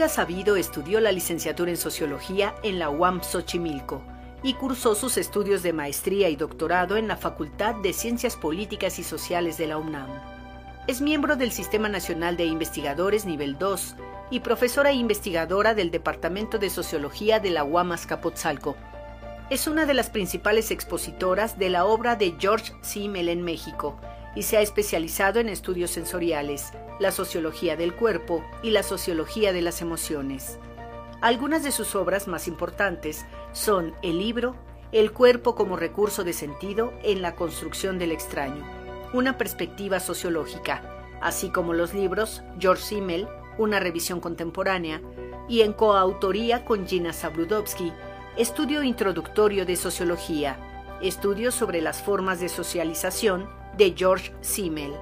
Olga Sabido estudió la licenciatura en Sociología en la UAM Xochimilco y cursó sus estudios de maestría y doctorado en la Facultad de Ciencias Políticas y Sociales de la UNAM. Es miembro del Sistema Nacional de Investigadores Nivel 2 y profesora e investigadora del Departamento de Sociología de la UAM Azcapotzalco. Es una de las principales expositoras de la obra de George Simmel en México y se ha especializado en estudios sensoriales, la sociología del cuerpo y la sociología de las emociones. Algunas de sus obras más importantes son el libro El cuerpo como recurso de sentido en la construcción del extraño, una perspectiva sociológica, así como los libros George Simmel, una revisión contemporánea, y en coautoría con Gina Sabludowski, Estudio Introductorio de Sociología, estudios sobre las formas de socialización de George Simmel.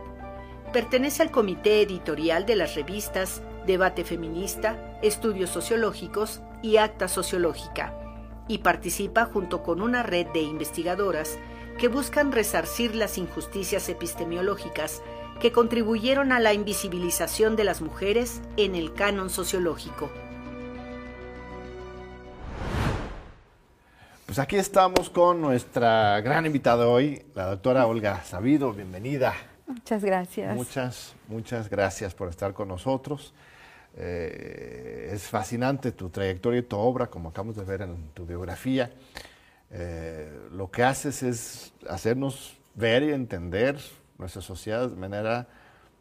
Pertenece al comité editorial de las revistas Debate Feminista, Estudios Sociológicos y Acta Sociológica, y participa junto con una red de investigadoras que buscan resarcir las injusticias epistemológicas que contribuyeron a la invisibilización de las mujeres en el canon sociológico. Pues aquí estamos con nuestra gran invitada hoy, la doctora Olga Sabido. Bienvenida. Muchas gracias. Muchas, muchas gracias por estar con nosotros. Eh, es fascinante tu trayectoria y tu obra, como acabamos de ver en tu biografía. Eh, lo que haces es hacernos ver y entender nuestra sociedad de manera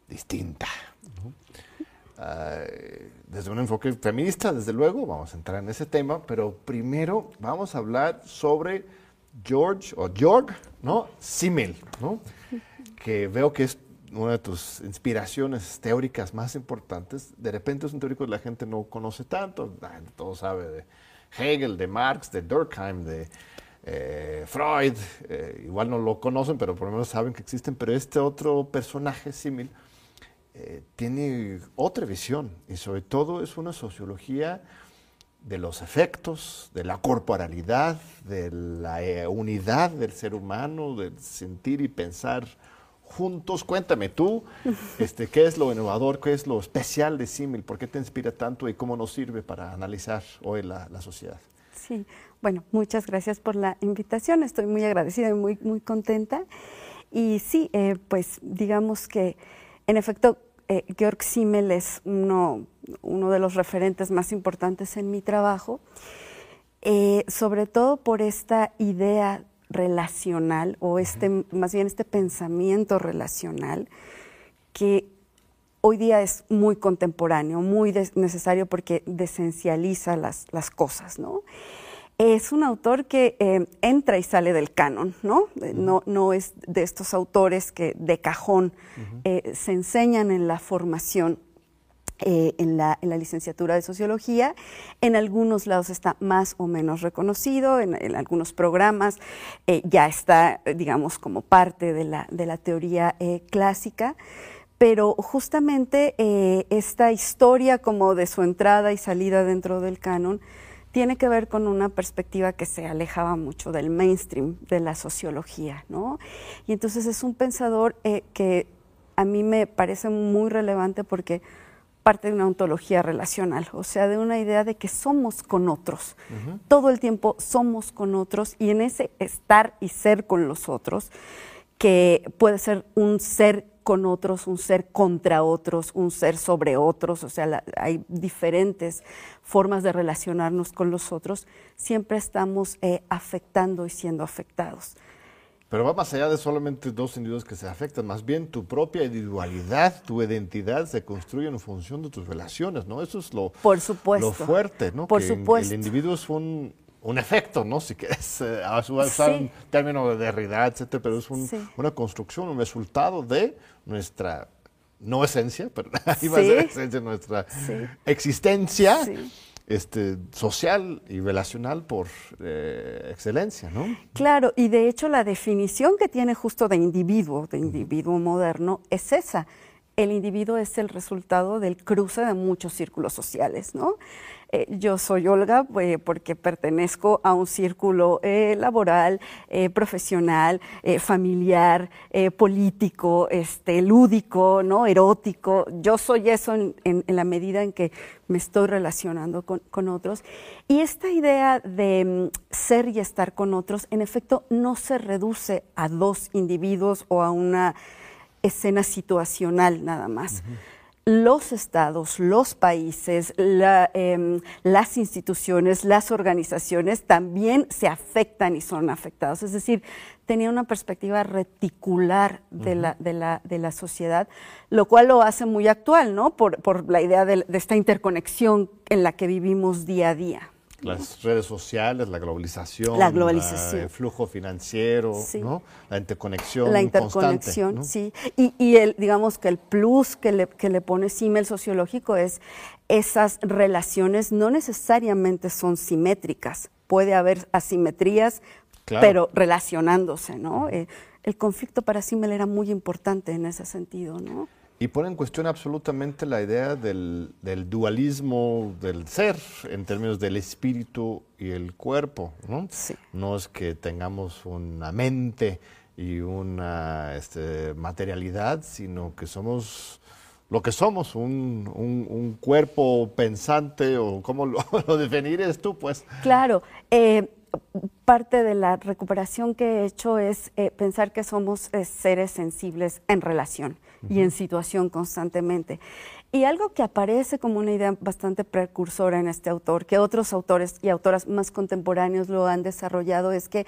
distinta. Desde un enfoque feminista, desde luego, vamos a entrar en ese tema, pero primero vamos a hablar sobre George o Georg, ¿no? Simmel, ¿no? Que veo que es una de tus inspiraciones teóricas más importantes. De repente es un teórico que la gente no conoce tanto, todo sabe de Hegel, de Marx, de Durkheim, de eh, Freud, eh, igual no lo conocen, pero por lo menos saben que existen, pero este otro personaje símil eh, tiene otra visión y sobre todo es una sociología de los efectos, de la corporalidad, de la unidad del ser humano, del sentir y pensar juntos. Cuéntame tú, este, ¿qué es lo innovador, qué es lo especial de Simil? ¿Por qué te inspira tanto y cómo nos sirve para analizar hoy la, sociedad? Sí, bueno, muchas gracias por la invitación. Estoy muy agradecida y muy, muy contenta. Y sí, eh, pues digamos que en efecto, eh, Georg Simmel es uno, uno, de los referentes más importantes en mi trabajo, eh, sobre todo por esta idea relacional o este, más bien este pensamiento relacional que hoy día es muy contemporáneo, muy necesario porque desencializa las, las cosas, ¿no? Es un autor que eh, entra y sale del canon, ¿no? ¿no? ¿no? es de estos autores que de cajón eh, se enseñan en la formación eh, en, la, licenciatura de sociología. En algunos lados está más o menos reconocido, en, algunos programas eh, ya está, digamos, como parte de la, de la teoría eh, clásica. Pero justamente esta historia como de su entrada y salida dentro del canon tiene que ver con una perspectiva que se alejaba mucho del mainstream de la sociología, ¿no? Y entonces es un pensador que a mí me parece muy relevante porque parte de una ontología relacional, o sea, de una idea de que somos con otros. Todo el tiempo somos con otros y en ese estar y ser con los otros, que puede ser un ser con otros, un ser contra otros, un ser sobre otros, o sea, hay diferentes formas de relacionarnos con los otros, siempre estamos eh, afectando y siendo afectados. Pero va más allá de solamente dos individuos que se afectan, más bien tu propia individualidad, tu identidad se construye en función de tus relaciones, ¿no? Eso es lo, Por supuesto. lo fuerte, ¿no? Por supuesto. El individuo es un, un efecto, ¿no? Si quieres eh, usar un término de Derrida, etcétera, pero es un, una construcción, un resultado de nuestra no esencia, pero ahí va a ser esencia, nuestra existencia este, social y relacional por eh, excelencia, ¿no? Claro, y de hecho la definición que tiene justo de individuo, de individuo moderno, es esa. El individuo es el resultado del cruce de muchos círculos sociales, ¿no? Eh, yo soy Olga eh, porque pertenezco a un círculo eh, laboral, profesional, familiar, político, este, lúdico, ¿no? erótico. Yo soy eso en, la medida en que me estoy relacionando con, con otros. Y esta idea de mm, ser y estar con otros, en efecto, no se reduce a dos individuos o a una escena situacional nada más los estados, los países, em, las instituciones, las organizaciones también se afectan y son afectados. Es decir, tenía una perspectiva reticular de, la, de, la, de la sociedad, lo cual lo hace muy actual, ¿no? Por, por la idea de esta interconexión en la que vivimos día a día. Las redes sociales, la globalización, el flujo financiero, ¿no? la interconexión. La interconexión, sí. Y, y, el, digamos que el plus que le, que le pone Simmel sociológico es esas relaciones no necesariamente son simétricas. Puede haber asimetrías, pero relacionándose, ¿no? Eh, el conflicto para Simmel era muy importante en ese sentido, ¿no? Y pone en cuestión absolutamente la idea del, dualismo del ser en términos del espíritu y el cuerpo. ¿no? no es que tengamos una mente y una este, materialidad, sino que somos lo que somos, un, cuerpo pensante o cómo lo, lo definires tú, pues. Claro. Eh, parte de la recuperación que he hecho es eh, pensar que somos eh, seres sensibles en relación y en situación constantemente. Y algo que aparece como una idea bastante precursora en este autor, que otros autores y autoras más contemporáneos lo han desarrollado, es que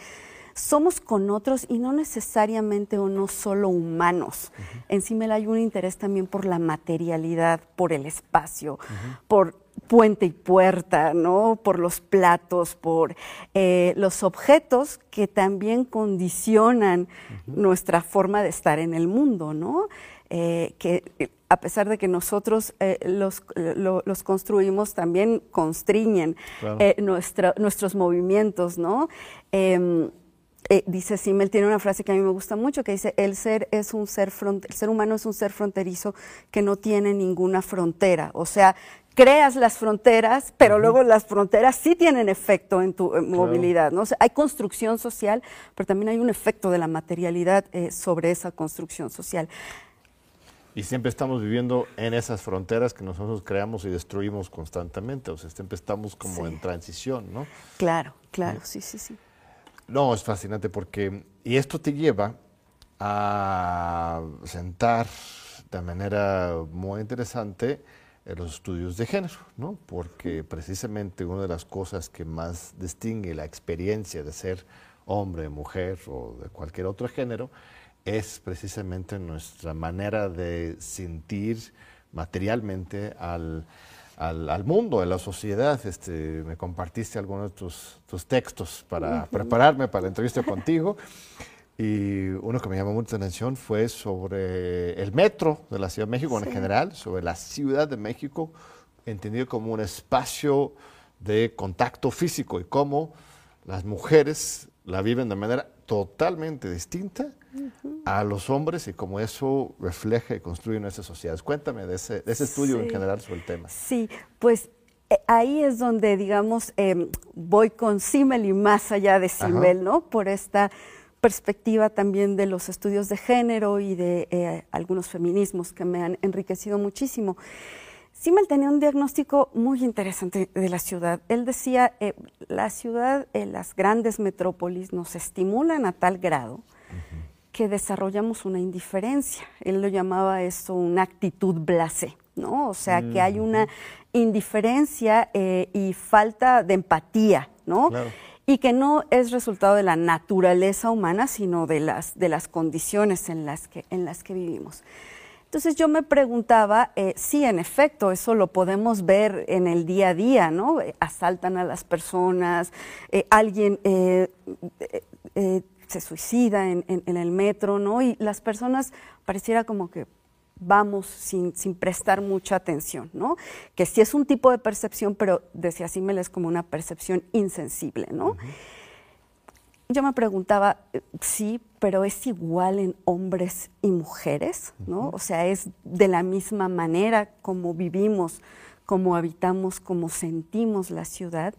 somos con otros y no necesariamente o no solo humanos. Encima hay un interés también por la materialidad, por el espacio, por puente y puerta, ¿no? Por los platos, por eh, los objetos que también condicionan nuestra forma de estar en el mundo, ¿no? Eh, que a pesar de que nosotros eh, los, los, construimos, también constriñen nuestros movimientos, ¿no? Em, dice Simmel, tiene una frase que a mí me gusta mucho, que dice, el ser, es un ser el ser humano es un ser fronterizo que no tiene ninguna frontera. O sea, creas las fronteras, pero luego las fronteras sí tienen efecto en tu movilidad. ¿no? hay construcción social, pero también hay un efecto de la materialidad eh, sobre esa construcción social. Y siempre estamos viviendo en esas fronteras que nosotros creamos y destruimos constantemente, o sea, siempre estamos como en transición, ¿no? Claro, claro, sí, sí, sí. No, es fascinante porque, y esto te lleva a sentar de manera muy interesante los estudios de género, ¿no? porque precisamente una de las cosas que más distingue la experiencia de ser hombre, mujer o de cualquier otro género es precisamente nuestra manera de sentir materialmente al, al, mundo, a la sociedad. Este, me compartiste algunos de tus, tus textos para prepararme para la entrevista contigo. Y uno que me llamó mucho la atención fue sobre el metro de la Ciudad de México en general, sobre la Ciudad de México, entendido como un espacio de contacto físico y cómo las mujeres la viven de manera totalmente distinta a los hombres y cómo eso refleja y construye nuestras sociedades. Cuéntame de ese, estudio en general sobre el tema. Sí, pues eh, ahí es donde, digamos, em, voy con Simmel y más allá de Simmel, ¿no? Por esta perspectiva también de los estudios de género y de eh, algunos feminismos que me han enriquecido muchísimo. Simmel tenía un diagnóstico muy interesante de la ciudad. Él decía, eh, la ciudad, las grandes metrópolis nos estimulan a tal grado que desarrollamos una indiferencia. Él lo llamaba eso una actitud blasé, ¿no? O sea, que hay una indiferencia y falta de empatía, ¿no? y que no es resultado de la naturaleza humana, sino de las, de las condiciones en las, que, en las que vivimos. Entonces yo me preguntaba, eh, sí, en efecto, eso lo podemos ver en el día a día, ¿no? Eh, asaltan a las personas, eh, alguien se suicida en, en, el metro, ¿no? Y las personas pareciera como que vamos sin, sin, prestar mucha atención, ¿no? Que sí es un tipo de percepción, pero decía Simmel es como una percepción insensible, ¿no? Yo me preguntaba, sí, pero es igual en hombres y mujeres, ¿no? O sea, es de la misma manera como vivimos cómo habitamos, cómo sentimos la ciudad.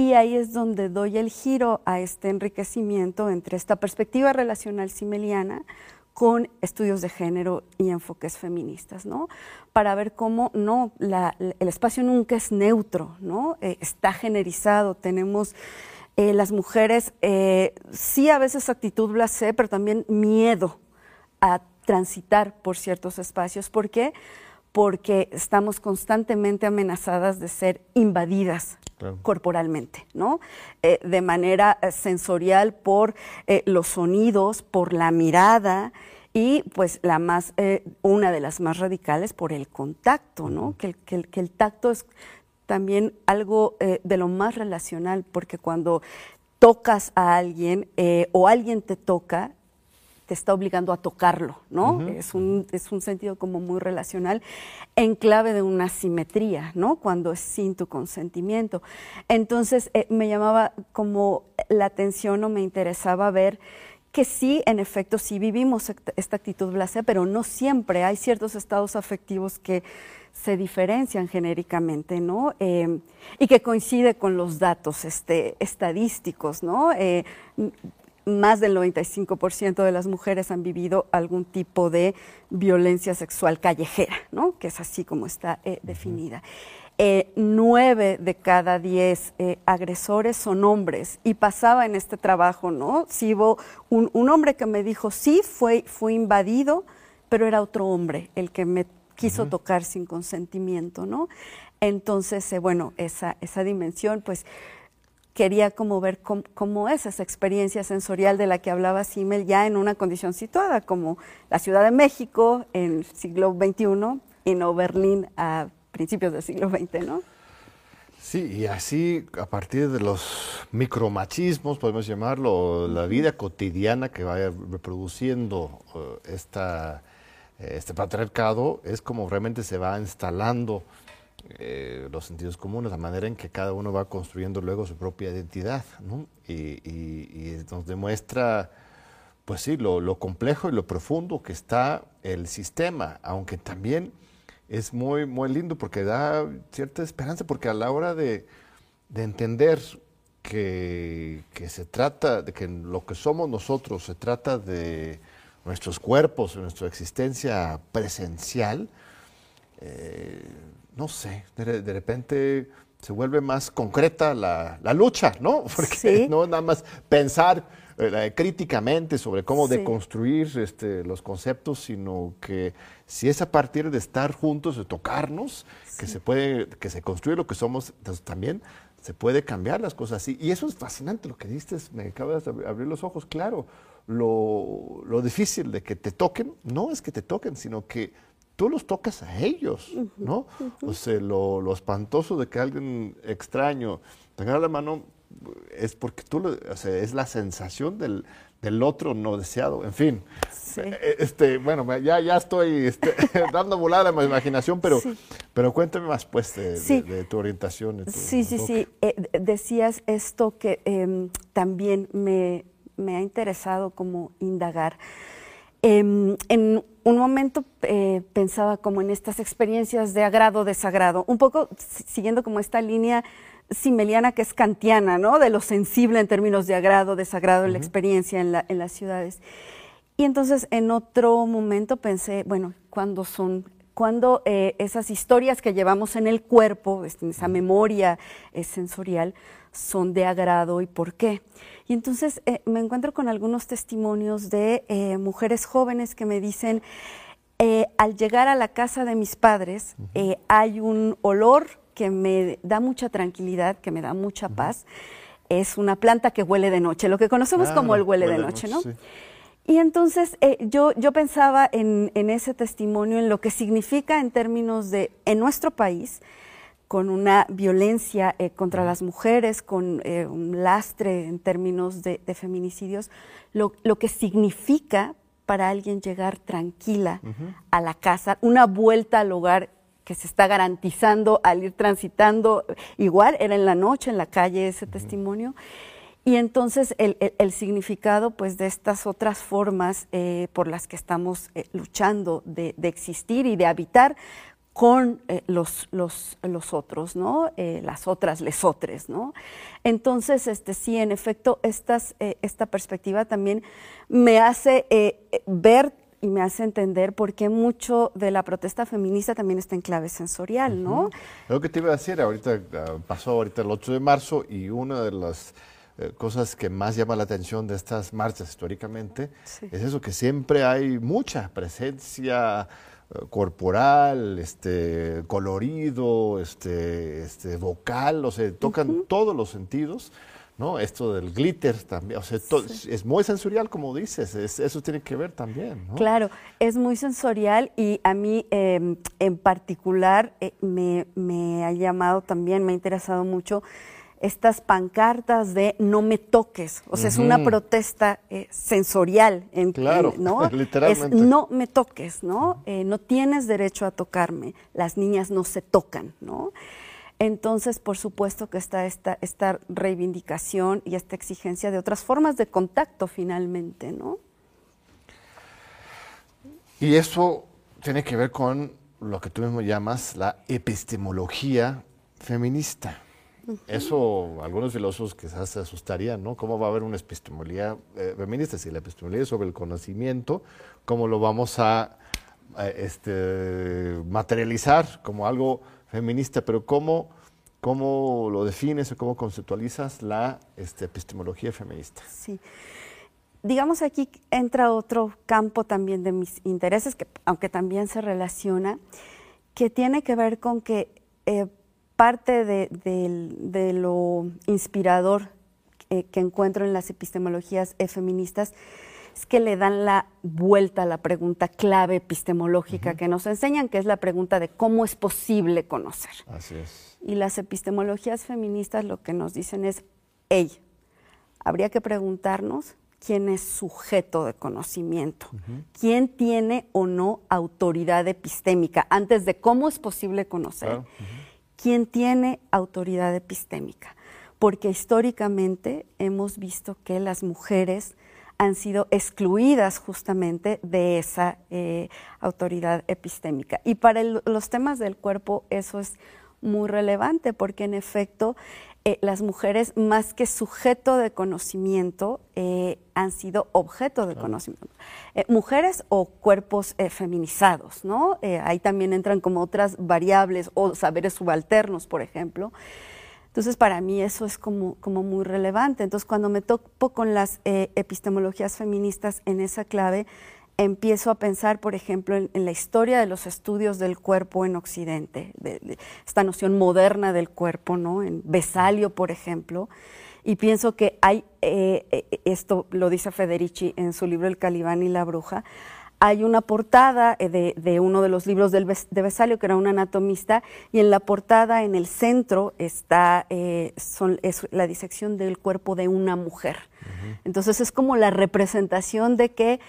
Y ahí es donde doy el giro a este enriquecimiento entre esta perspectiva relacional simeliana con estudios de género y enfoques feministas, ¿no? Para ver cómo no, el espacio nunca es neutro, ¿no? Eh, está generizado, tenemos eh, las mujeres, eh, sí a veces actitud blasé, pero también miedo a transitar por ciertos espacios. ¿Por qué? Estamos constantemente amenazadas de ser invadidas corporalmente, ¿no? de manera sensorial por los sonidos, por la mirada, y pues la más, eh, una de las más radicales por el contacto, ¿no? Que, el tacto es también algo eh, de lo más relacional, porque cuando tocas a alguien eh, o alguien te toca, te está obligando a tocarlo, ¿no? es, un, es un sentido como muy relacional en clave de una simetría, ¿no? Cuando es sin tu consentimiento. Entonces me llamaba como la atención o me interesaba ver que sí, en efecto, sí vivimos esta actitud blasea, pero no siempre. Hay ciertos estados afectivos que se diferencian genéricamente, ¿no? Eh, y que coincide con los datos este, estadísticos, ¿no? Eh, más del 95% de las mujeres han vivido algún tipo de violencia sexual callejera, ¿no? Que es así como está eh, definida. Eh, nueve de cada diez eh, agresores son hombres. Y pasaba en este trabajo, ¿no? Si hubo un, hombre que me dijo, sí, fue, fue invadido, pero era otro hombre el que me quiso tocar sin consentimiento, ¿no? Entonces, bueno, esa, esa dimensión, pues quería como ver cómo, es esa experiencia sensorial de la que hablaba Simmel ya en una condición situada, como la Ciudad de México en el siglo XXI y no Berlín a principios del siglo XX, ¿no? Sí, y así a partir de los micromachismos, podemos llamarlo, la vida cotidiana que vaya reproduciendo eh, esta, eh, este patriarcado, es como realmente se va instalando eh, los sentidos comunes, la manera en que cada uno va construyendo luego su propia identidad, y, nos demuestra, pues sí, lo, complejo y lo profundo que está el sistema, aunque también es muy, muy lindo porque da cierta esperanza, porque a la hora de, entender que, se trata, de que lo que somos nosotros se trata de nuestros cuerpos, nuestra existencia presencial, eh, no sé, de, repente se vuelve más concreta la, lucha, ¿no? Porque no nada más pensar eh, críticamente sobre cómo deconstruir este, los conceptos, sino que si es a partir de estar juntos, de tocarnos, que se puede, que se construye lo que somos, entonces también se puede cambiar las cosas así. Y eso es fascinante lo que diste, me acabas de abrir los ojos, claro. Lo, lo difícil de que te toquen, no es que te toquen, sino que tú los tocas a ellos, ¿no? O sea, lo, lo, espantoso de que alguien extraño te agarra la mano es porque tú, o sea, es la sensación del, del otro no deseado, en fin. Eh, este, bueno, ya, ya estoy este, dando volada a mi imaginación, pero, pero cuéntame más pues de, tu orientación. sí, sí, sí. Eh, decías esto que em, también me, me, ha interesado como indagar. Em, en un momento eh, pensaba como en estas experiencias de agrado, desagrado, un poco siguiendo como esta línea simeliana que es kantiana, ¿no? De lo sensible en términos de agrado, desagrado en la experiencia en, las ciudades. Y entonces en otro momento pensé, bueno, ¿cuándo son, cuando eh, esas historias que llevamos en el cuerpo, este, esa memoria eh, sensorial, son de agrado y por qué? Y entonces eh, me encuentro con algunos testimonios de mujeres jóvenes que me dicen, al llegar a la casa de mis padres, hay un olor que me da mucha tranquilidad, que me da mucha paz, es una planta que huele de noche, lo que conocemos como el huele, de noche, ¿no? Y entonces eh, yo, yo pensaba en, ese testimonio, en lo que significa en términos de, en nuestro país, con una violencia eh, contra las mujeres, con eh, un lastre en términos de, feminicidios, lo, que significa para alguien llegar tranquila a la casa, una vuelta al hogar que se está garantizando al ir transitando. Igual era en la noche, en la calle ese testimonio. Y entonces el, significado pues, de estas otras formas eh, por las que estamos eh, luchando de, existir y de habitar con eh, los, los, los, otros, ¿no? Eh, las otras, lesotres, ¿no? Entonces, este, sí, en efecto, estas, eh, esta perspectiva también me hace ver y me hace entender por qué mucho de la protesta feminista también está en clave sensorial, ¿no? Lo que te iba a decir, ahorita ah, pasó ahorita el 8 de marzo y una de las cosas que más llama la atención de estas marchas históricamente es eso, que siempre hay mucha presencia corporal, este, colorido, este, este, vocal, o sea, tocan todos los sentidos, ¿no? Esto del glitter también, o sea, es muy sensorial, como dices, eso tiene que ver también, ¿no? Claro, es muy sensorial y a mí em, en particular eh, me, me ha llamado también, me ha interesado mucho estas pancartas de no me toques, o sea, es una protesta eh, sensorial, en, claro, ¿no? literalmente. Es no me toques, ¿no? Eh, no tienes derecho a tocarme, las niñas no se tocan, ¿no? Entonces, por supuesto que está esta, esta reivindicación y esta exigencia de otras formas de contacto finalmente, ¿no? Y eso tiene que ver con lo que tú mismo llamas la epistemología feminista. Eso algunos filósofos quizás se asustarían, ¿no? ¿Cómo va a haber una epistemología eh, feminista? Si la epistemología es sobre el conocimiento, ¿cómo lo vamos a, este, materializar como algo feminista? Pero ¿cómo, cómo lo defines o cómo conceptualizas la este, epistemología feminista? Sí. Digamos aquí entra otro campo también de mis intereses, que aunque también se relaciona, que tiene que ver con que eh, parte de, lo inspirador que encuentro en las epistemologías feministas es que le dan la vuelta a la pregunta clave epistemológica que nos enseñan, que es la pregunta de cómo es posible conocer. Así es. Y las epistemologías feministas lo que nos dicen es, hey, habría que preguntarnos quién es sujeto de conocimiento, quién tiene o no autoridad epistémica, antes de cómo es posible conocer quién tiene autoridad epistémica, porque históricamente hemos visto que las mujeres han sido excluidas justamente de esa eh, autoridad epistémica. Y para los temas del cuerpo eso es muy relevante porque en efecto eh, las mujeres más que sujeto de conocimiento eh, han sido objeto de conocimiento. Eh, mujeres o cuerpos feminizados, ¿no? ahí también entran como otras variables o saberes subalternos, por ejemplo. Entonces, para mí eso es como, como muy relevante. Entonces, cuando me topo con las epistemologías feministas en esa clave, empiezo a pensar, por ejemplo, en, la historia de los estudios del cuerpo en Occidente, de, esta noción moderna del cuerpo, ¿no? En Besalio, por ejemplo, y pienso que hay, eh, eh, esto lo dice Federici en su libro El Calibán y la Bruja, hay una portada eh, de, uno de los libros del, de Besalio, que era un anatomista, y en la portada, en el centro, está son, es la disección del cuerpo de una mujer. Entonces es como la representación de que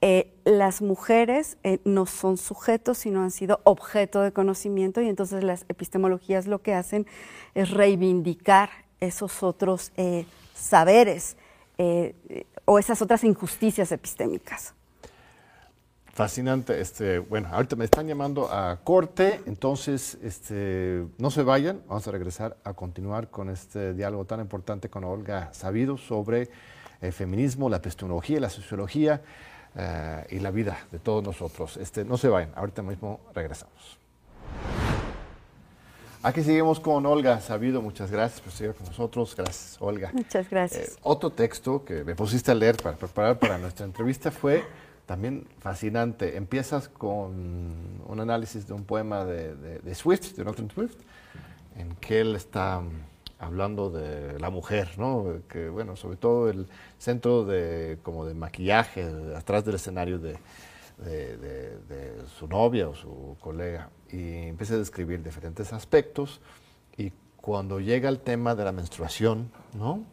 eh, las mujeres eh, no son sujetos, sino han sido objeto de conocimiento y entonces las epistemologías lo que hacen es reivindicar esos otros eh, saberes o esas otras injusticias epistémicas. Fascinante. Este, bueno, ahorita me están llamando a corte, entonces este, no se vayan, vamos a regresar a continuar con este diálogo tan importante con Olga Sabido sobre el feminismo, la epistemología, la sociología. Eh, y la vida de todos nosotros. Este, no se vayan, ahorita mismo regresamos. Aquí seguimos con Olga Sabido, muchas gracias por estar con nosotros. Gracias, Olga. Muchas gracias. Eh, otro texto que me pusiste a leer para preparar para nuestra entrevista fue también fascinante. Empiezas con un análisis de un poema de, de, de Swift, de Norton Swift, en que él está hablando de la mujer, ¿no? Que bueno, sobre todo el centro de como de maquillaje atrás del escenario de, su novia o su colega y empieza a describir diferentes aspectos y cuando llega el tema de la menstruación, ¿no?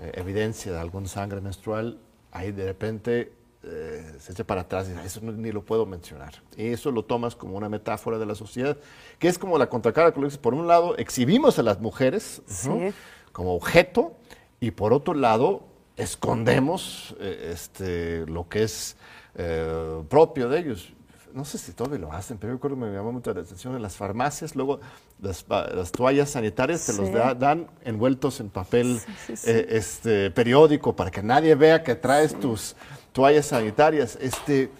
Eh, evidencia de algún sangre menstrual, ahí de repente eh, se echa para atrás y dice, eso ni lo puedo mencionar. Y eso lo tomas como una metáfora de la sociedad, que es como la contracara que lo dices. Por un lado, exhibimos a las mujeres como objeto y por otro lado, escondemos eh, este, lo que es eh, propio de ellos. no sé si todavía lo hacen, pero yo recuerdo que me llamó mucho la atención en las farmacias, luego las, toallas sanitarias te los dan envueltos en papel este, periódico para que nadie vea que traes tus toallas sanitarias. Este,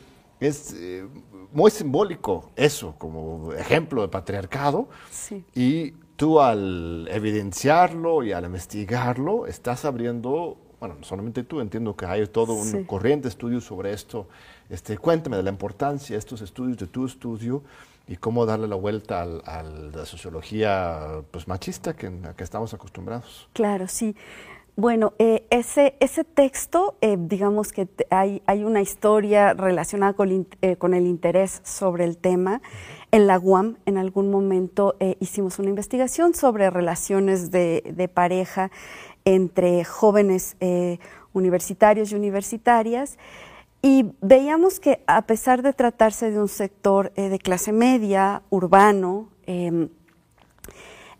es eh, muy simbólico eso como ejemplo de patriarcado y tú al evidenciarlo y al investigarlo estás abriendo, bueno, no solamente tú, entiendo que hay todo un corriente de estudios sobre esto. Este, cuéntame de la importancia de estos estudios, de tu estudio y cómo darle la vuelta a la sociología pues, machista que, a que estamos acostumbrados. Claro, sí. Bueno, eh, ese, ese texto, eh, digamos que hay, hay, una historia relacionada con, eh, con, el interés sobre el tema. En la UAM, en algún momento, hicimos una investigación sobre relaciones de, de pareja entre jóvenes universitarios y universitarias. Y veíamos que a pesar de tratarse de un sector de clase media, urbano, em,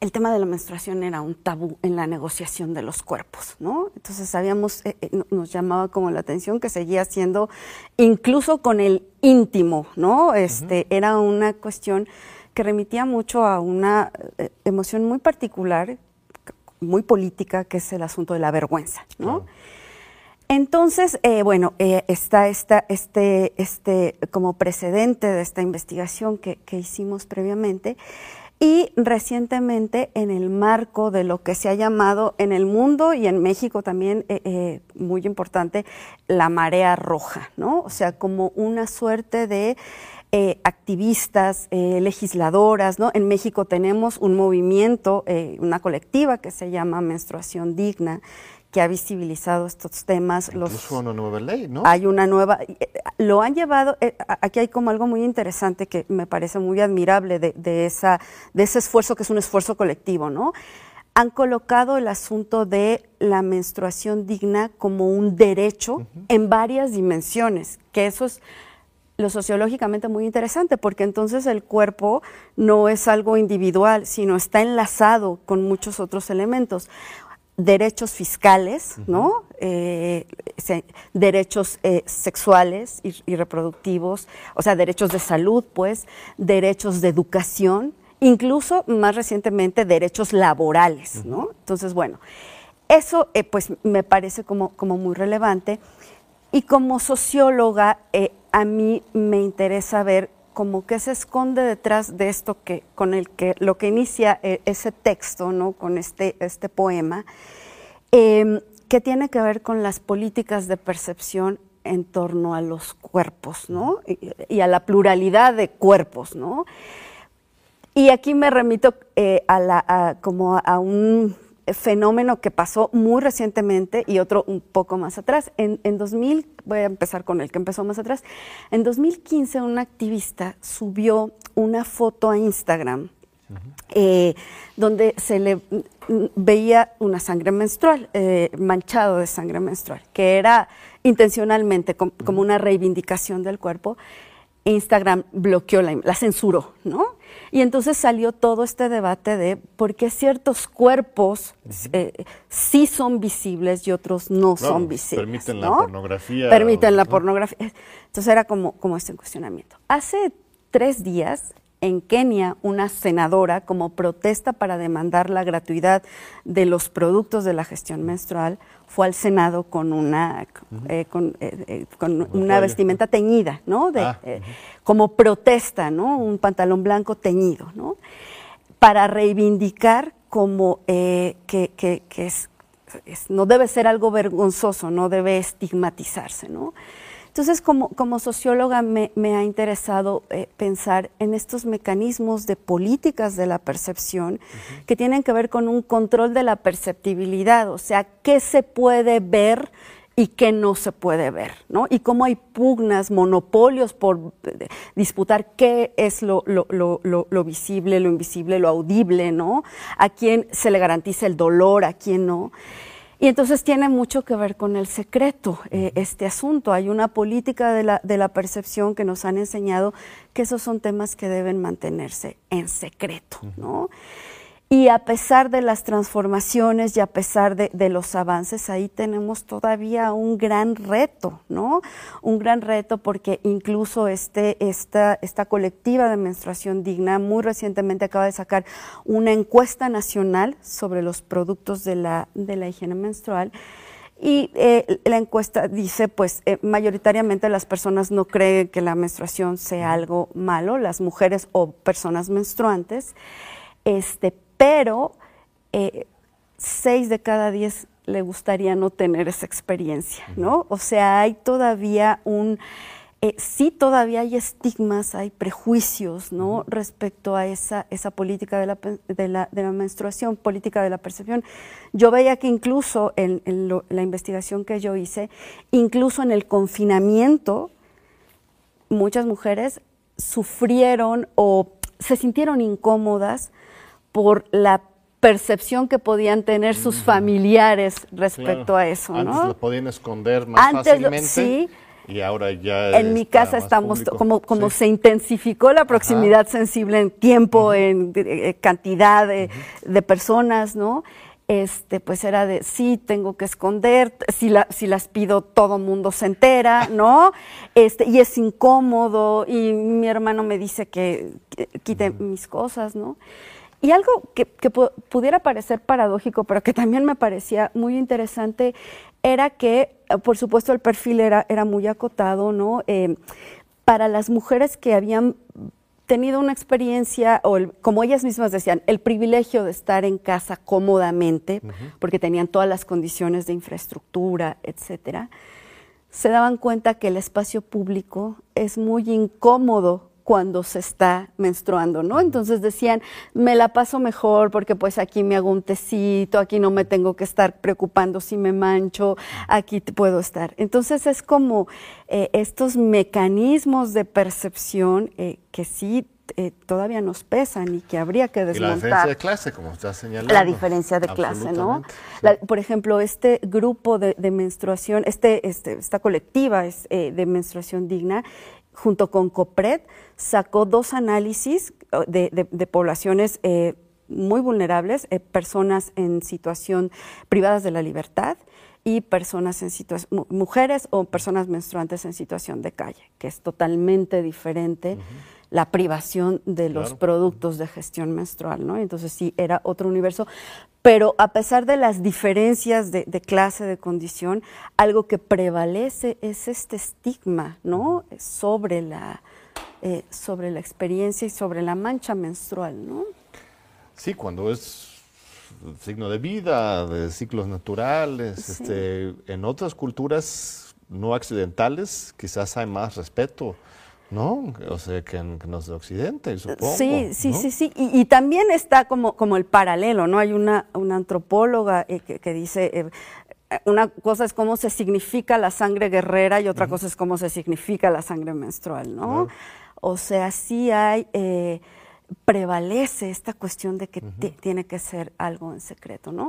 el tema de la menstruación era un tabú en la negociación de los cuerpos, ¿no? Entonces sabíamos, eh, eh, nos llamaba como la atención que seguía siendo, incluso con el íntimo, ¿no? Este, Era una cuestión que remitía mucho a una eh, emoción muy particular, muy política, que es el asunto de la vergüenza, ¿no? Entonces, bueno, está esta, este, este, como precedente de esta investigación que, que hicimos previamente, y recientemente en el marco de lo que se ha llamado en el mundo y en México también eh, eh, muy importante la marea roja, ¿no? O sea, como una suerte de eh, activistas, legisladoras, ¿no? En México tenemos un movimiento, una colectiva que se llama Menstruación Digna, que ha visibilizado estos temas. Incluso una nueva ley, ¿no? Hay una nueva, eh, lo han llevado, eh, aquí hay como algo muy interesante que me parece muy admirable de, esa, de ese esfuerzo que es un esfuerzo colectivo, ¿no? Han colocado el asunto de la menstruación digna como un derecho en varias dimensiones, que eso es lo sociológicamente muy interesante, porque entonces el cuerpo no es algo individual, sino está enlazado con muchos otros elementos derechos fiscales, ¿no? Eh, derechos eh, sexuales y, reproductivos, o sea, derechos de salud, pues, derechos de educación, incluso más recientemente derechos laborales, ¿no? Entonces, bueno, eso eh, pues me parece como, como muy relevante y como socióloga a mí me interesa ver como que se esconde detrás de esto que con el que lo que inicia eh, ese texto, ¿no? Con este, este poema, em, que tiene que ver con las políticas de percepción en torno a los cuerpos, ¿no? Y, a la pluralidad de cuerpos, ¿no? Y aquí me remito eh, a la, como a un fenómeno que pasó muy recientemente y otro un poco más atrás. En, en 2000, voy a empezar con el que empezó más atrás, en 2015 un activista subió una foto a Instagram eh, donde se le veía una sangre menstrual, eh, manchado de sangre menstrual, que era intencionalmente como una reivindicación del cuerpo. Instagram bloqueó la, la censuró, ¿no? Y entonces salió todo este debate de por qué ciertos cuerpos eh, sí son visibles y otros no son visibles. Permiten la pornografía. Permiten la pornografía. Entonces era como, como este cuestionamiento. Hace tres días en Kenia una senadora como protesta para demandar la gratuidad de los productos de la gestión menstrual fue al Senado con una eh, con, eh, eh, una vestimenta teñida, ¿no? De, ah, como protesta, ¿no? Un pantalón blanco teñido, ¿no? Para reivindicar como que, que, que es, no debe ser algo vergonzoso, no debe estigmatizarse, ¿no? Entonces, como, como socióloga me, ha interesado eh, pensar en estos mecanismos de políticas de la percepción que tienen que ver con un control de la perceptibilidad, o sea, qué se puede ver y qué no se puede ver, ¿no? Y cómo hay pugnas, monopolios por eh, disputar qué es lo, lo, lo, lo, visible, lo invisible, lo audible, ¿no? A quién se le garantiza el dolor, a quién no. Y entonces tiene mucho que ver con el secreto eh, este asunto. Hay una política de la, de la percepción que nos han enseñado que esos son temas que deben mantenerse en secreto, ¿no? Y a pesar de las transformaciones y a pesar de, los avances, ahí tenemos todavía un gran reto, ¿no? Un gran reto porque incluso este, esta, esta colectiva de menstruación digna muy recientemente acaba de sacar una encuesta nacional sobre los productos de la, de la higiene menstrual. Y eh, la encuesta dice, pues eh, mayoritariamente las personas no creen que la menstruación sea algo malo, las mujeres o personas menstruantes. Este, pero eh, seis de cada diez le gustaría no tener esa experiencia, ¿no? O sea, hay todavía un, eh, sí todavía hay estigmas, hay prejuicios, ¿no? Respecto a esa, esa política de la, de, la, de la, menstruación, política de la percepción. Yo veía que incluso en, la investigación que yo hice, incluso en el confinamiento, muchas mujeres sufrieron o se sintieron incómodas por la percepción que podían tener sus familiares respecto a eso, Antes lo podían esconder más fácilmente. Sí, y ahora ya en mi casa estamos como como se intensificó la proximidad sensible en tiempo en eh, cantidad de, de, personas no este pues era de sí tengo que esconder si la, si las pido todo mundo se entera no este y es incómodo y mi hermano me dice que quite mis cosas no y algo que, pudiera parecer paradójico, pero que también me parecía muy interesante, era que, eh, por supuesto, el perfil era, era muy acotado, ¿no? Eh, para las mujeres que habían tenido una experiencia, o como ellas mismas decían, el privilegio de estar en casa cómodamente, porque tenían todas las condiciones de infraestructura, etcétera, se daban cuenta que el espacio público es muy incómodo cuando se está menstruando, ¿no? Entonces decían, me la paso mejor porque pues aquí me hago un tecito, aquí no me tengo que estar preocupando si me mancho, aquí puedo estar. Entonces es como eh, estos mecanismos de percepción eh, que sí eh, todavía nos pesan y que habría que desmontar. la diferencia de clase, como está señalando. La diferencia de clase, ¿no? por ejemplo, este grupo de, menstruación, este, este, esta colectiva es, de menstruación digna, junto con COPRED, sacó dos análisis de, poblaciones eh, muy vulnerables, eh, personas en situación privadas de la libertad y personas en situación, mujeres o personas menstruantes en situación de calle, que es totalmente diferente la privación de los productos de gestión menstrual, ¿no? Entonces sí, era otro universo. Pero a pesar de las diferencias de, clase, de condición, algo que prevalece es este estigma, ¿no? Sobre la, eh, sobre la experiencia y sobre la mancha menstrual, ¿no? Sí, cuando es signo de vida, de ciclos naturales, este, en otras culturas no accidentales quizás hay más respeto ¿no? O sea, que en, los de Occidente, supongo. Sí, sí, sí, sí. Y, también está como, como el paralelo, ¿no? Hay una, una antropóloga eh, que, dice, eh, una cosa es cómo se significa la sangre guerrera y otra cosa es cómo se significa la sangre menstrual, ¿no? O sea, sí hay, eh, prevalece esta cuestión de que tiene que ser algo en secreto, ¿no?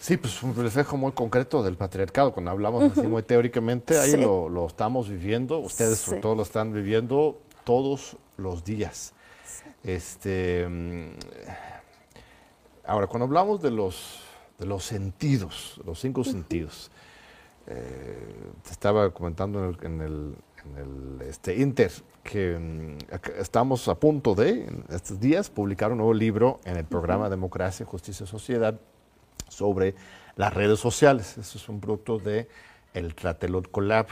Sí, pues un reflejo muy concreto del patriarcado. Cuando hablamos así muy teóricamente, ahí lo, estamos viviendo, ustedes sobre todo lo están viviendo todos los días. Este, ahora, cuando hablamos de los, de los sentidos, los cinco sentidos, eh, te estaba comentando en el, en el, este, Inter que mm, estamos a punto de, en estos días, publicar un nuevo libro en el programa Democracia, Justicia y Sociedad sobre las redes sociales. Eso es un producto de el Tratelot Collab.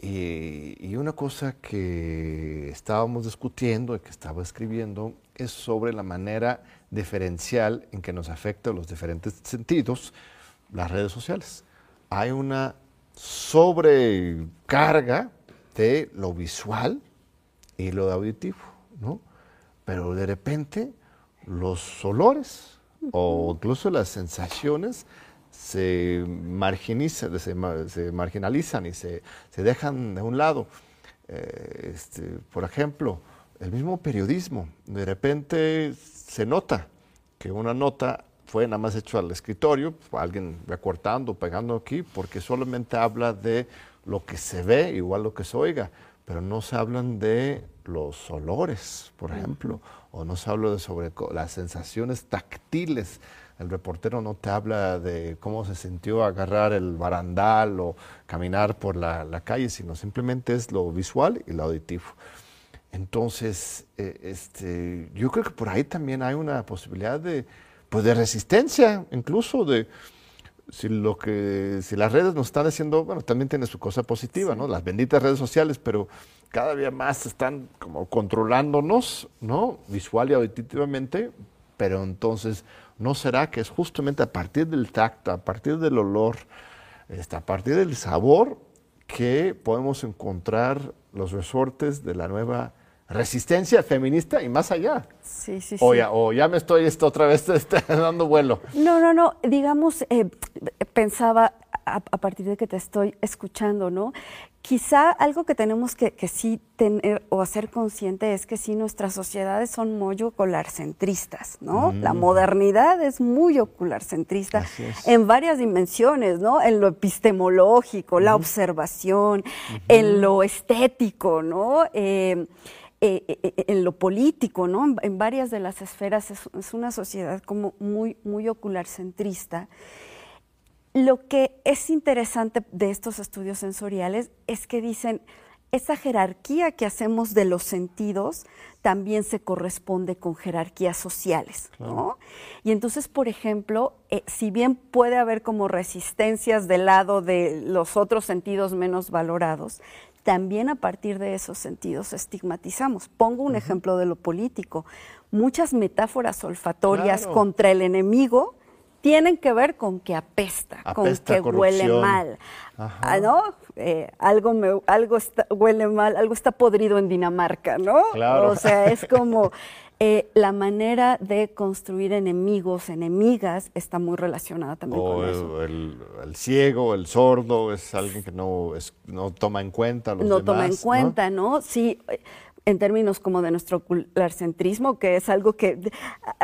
Y, una cosa que estábamos discutiendo y que estaba escribiendo es sobre la manera diferencial en que nos afecta los diferentes sentidos las redes sociales. Hay una sobrecarga de lo visual y lo auditivo, ¿no? Pero de repente los olores, o incluso las sensaciones se, marginizan, se, marginalizan y se, dejan de un lado. Eh, este, por ejemplo, el mismo periodismo, de repente se nota que una nota fue nada más hecho al escritorio, alguien recortando, pegando aquí, porque solamente habla de lo que se ve, igual lo que se oiga, pero no se hablan de los olores, por ejemplo, o no se habla de sobre las sensaciones táctiles. El reportero no te habla de cómo se sintió agarrar el barandal o caminar por la, calle, sino simplemente es lo visual y lo auditivo. Entonces, eh, este, yo creo que por ahí también hay una posibilidad de, pues de resistencia, incluso de, si lo que si las redes nos están haciendo, bueno, también tiene su cosa positiva, ¿no? Las benditas redes sociales, pero cada día más están como controlándonos, ¿no? Visual y auditivamente, pero entonces no será que es justamente a partir del tacto, a partir del olor, este, a partir del sabor que podemos encontrar los resortes de la nueva resistencia feminista y más allá. Sí, sí, o sí. Ya, o ya me estoy esto otra vez dando vuelo. No, no, no. Digamos, eh, pensaba a, partir de que te estoy escuchando, ¿no? Quizá algo que tenemos que, que, sí tener o hacer consciente es que sí nuestras sociedades son muy ocularcentristas, ¿no? La modernidad es muy ocularcentrista en varias dimensiones, ¿no? En lo epistemológico, la observación, en lo estético, ¿no? Eh, eh, eh, en lo político, ¿no? En, varias de las esferas es, una sociedad como muy, muy ocularcentrista. Lo que es interesante de estos estudios sensoriales es que dicen, esa jerarquía que hacemos de los sentidos también se corresponde con jerarquías sociales, ¿no? Y entonces, por ejemplo, eh, si bien puede haber como resistencias del lado de los otros sentidos menos valorados, también a partir de esos sentidos estigmatizamos. Pongo un ejemplo de lo político. Muchas metáforas olfatorias contra el enemigo tienen que ver con que apesta, con que huele mal. Ah, ¿No? Eh, algo me, algo huele mal, algo está podrido en Dinamarca, ¿no? O sea, es como eh, la manera de construir enemigos, enemigas, está muy relacionada también con eso. El, el, ciego, el sordo, es alguien que no, es, no toma en cuenta los no toma en cuenta, ¿no? Sí, en términos como de nuestro ocularcentrismo, que es algo que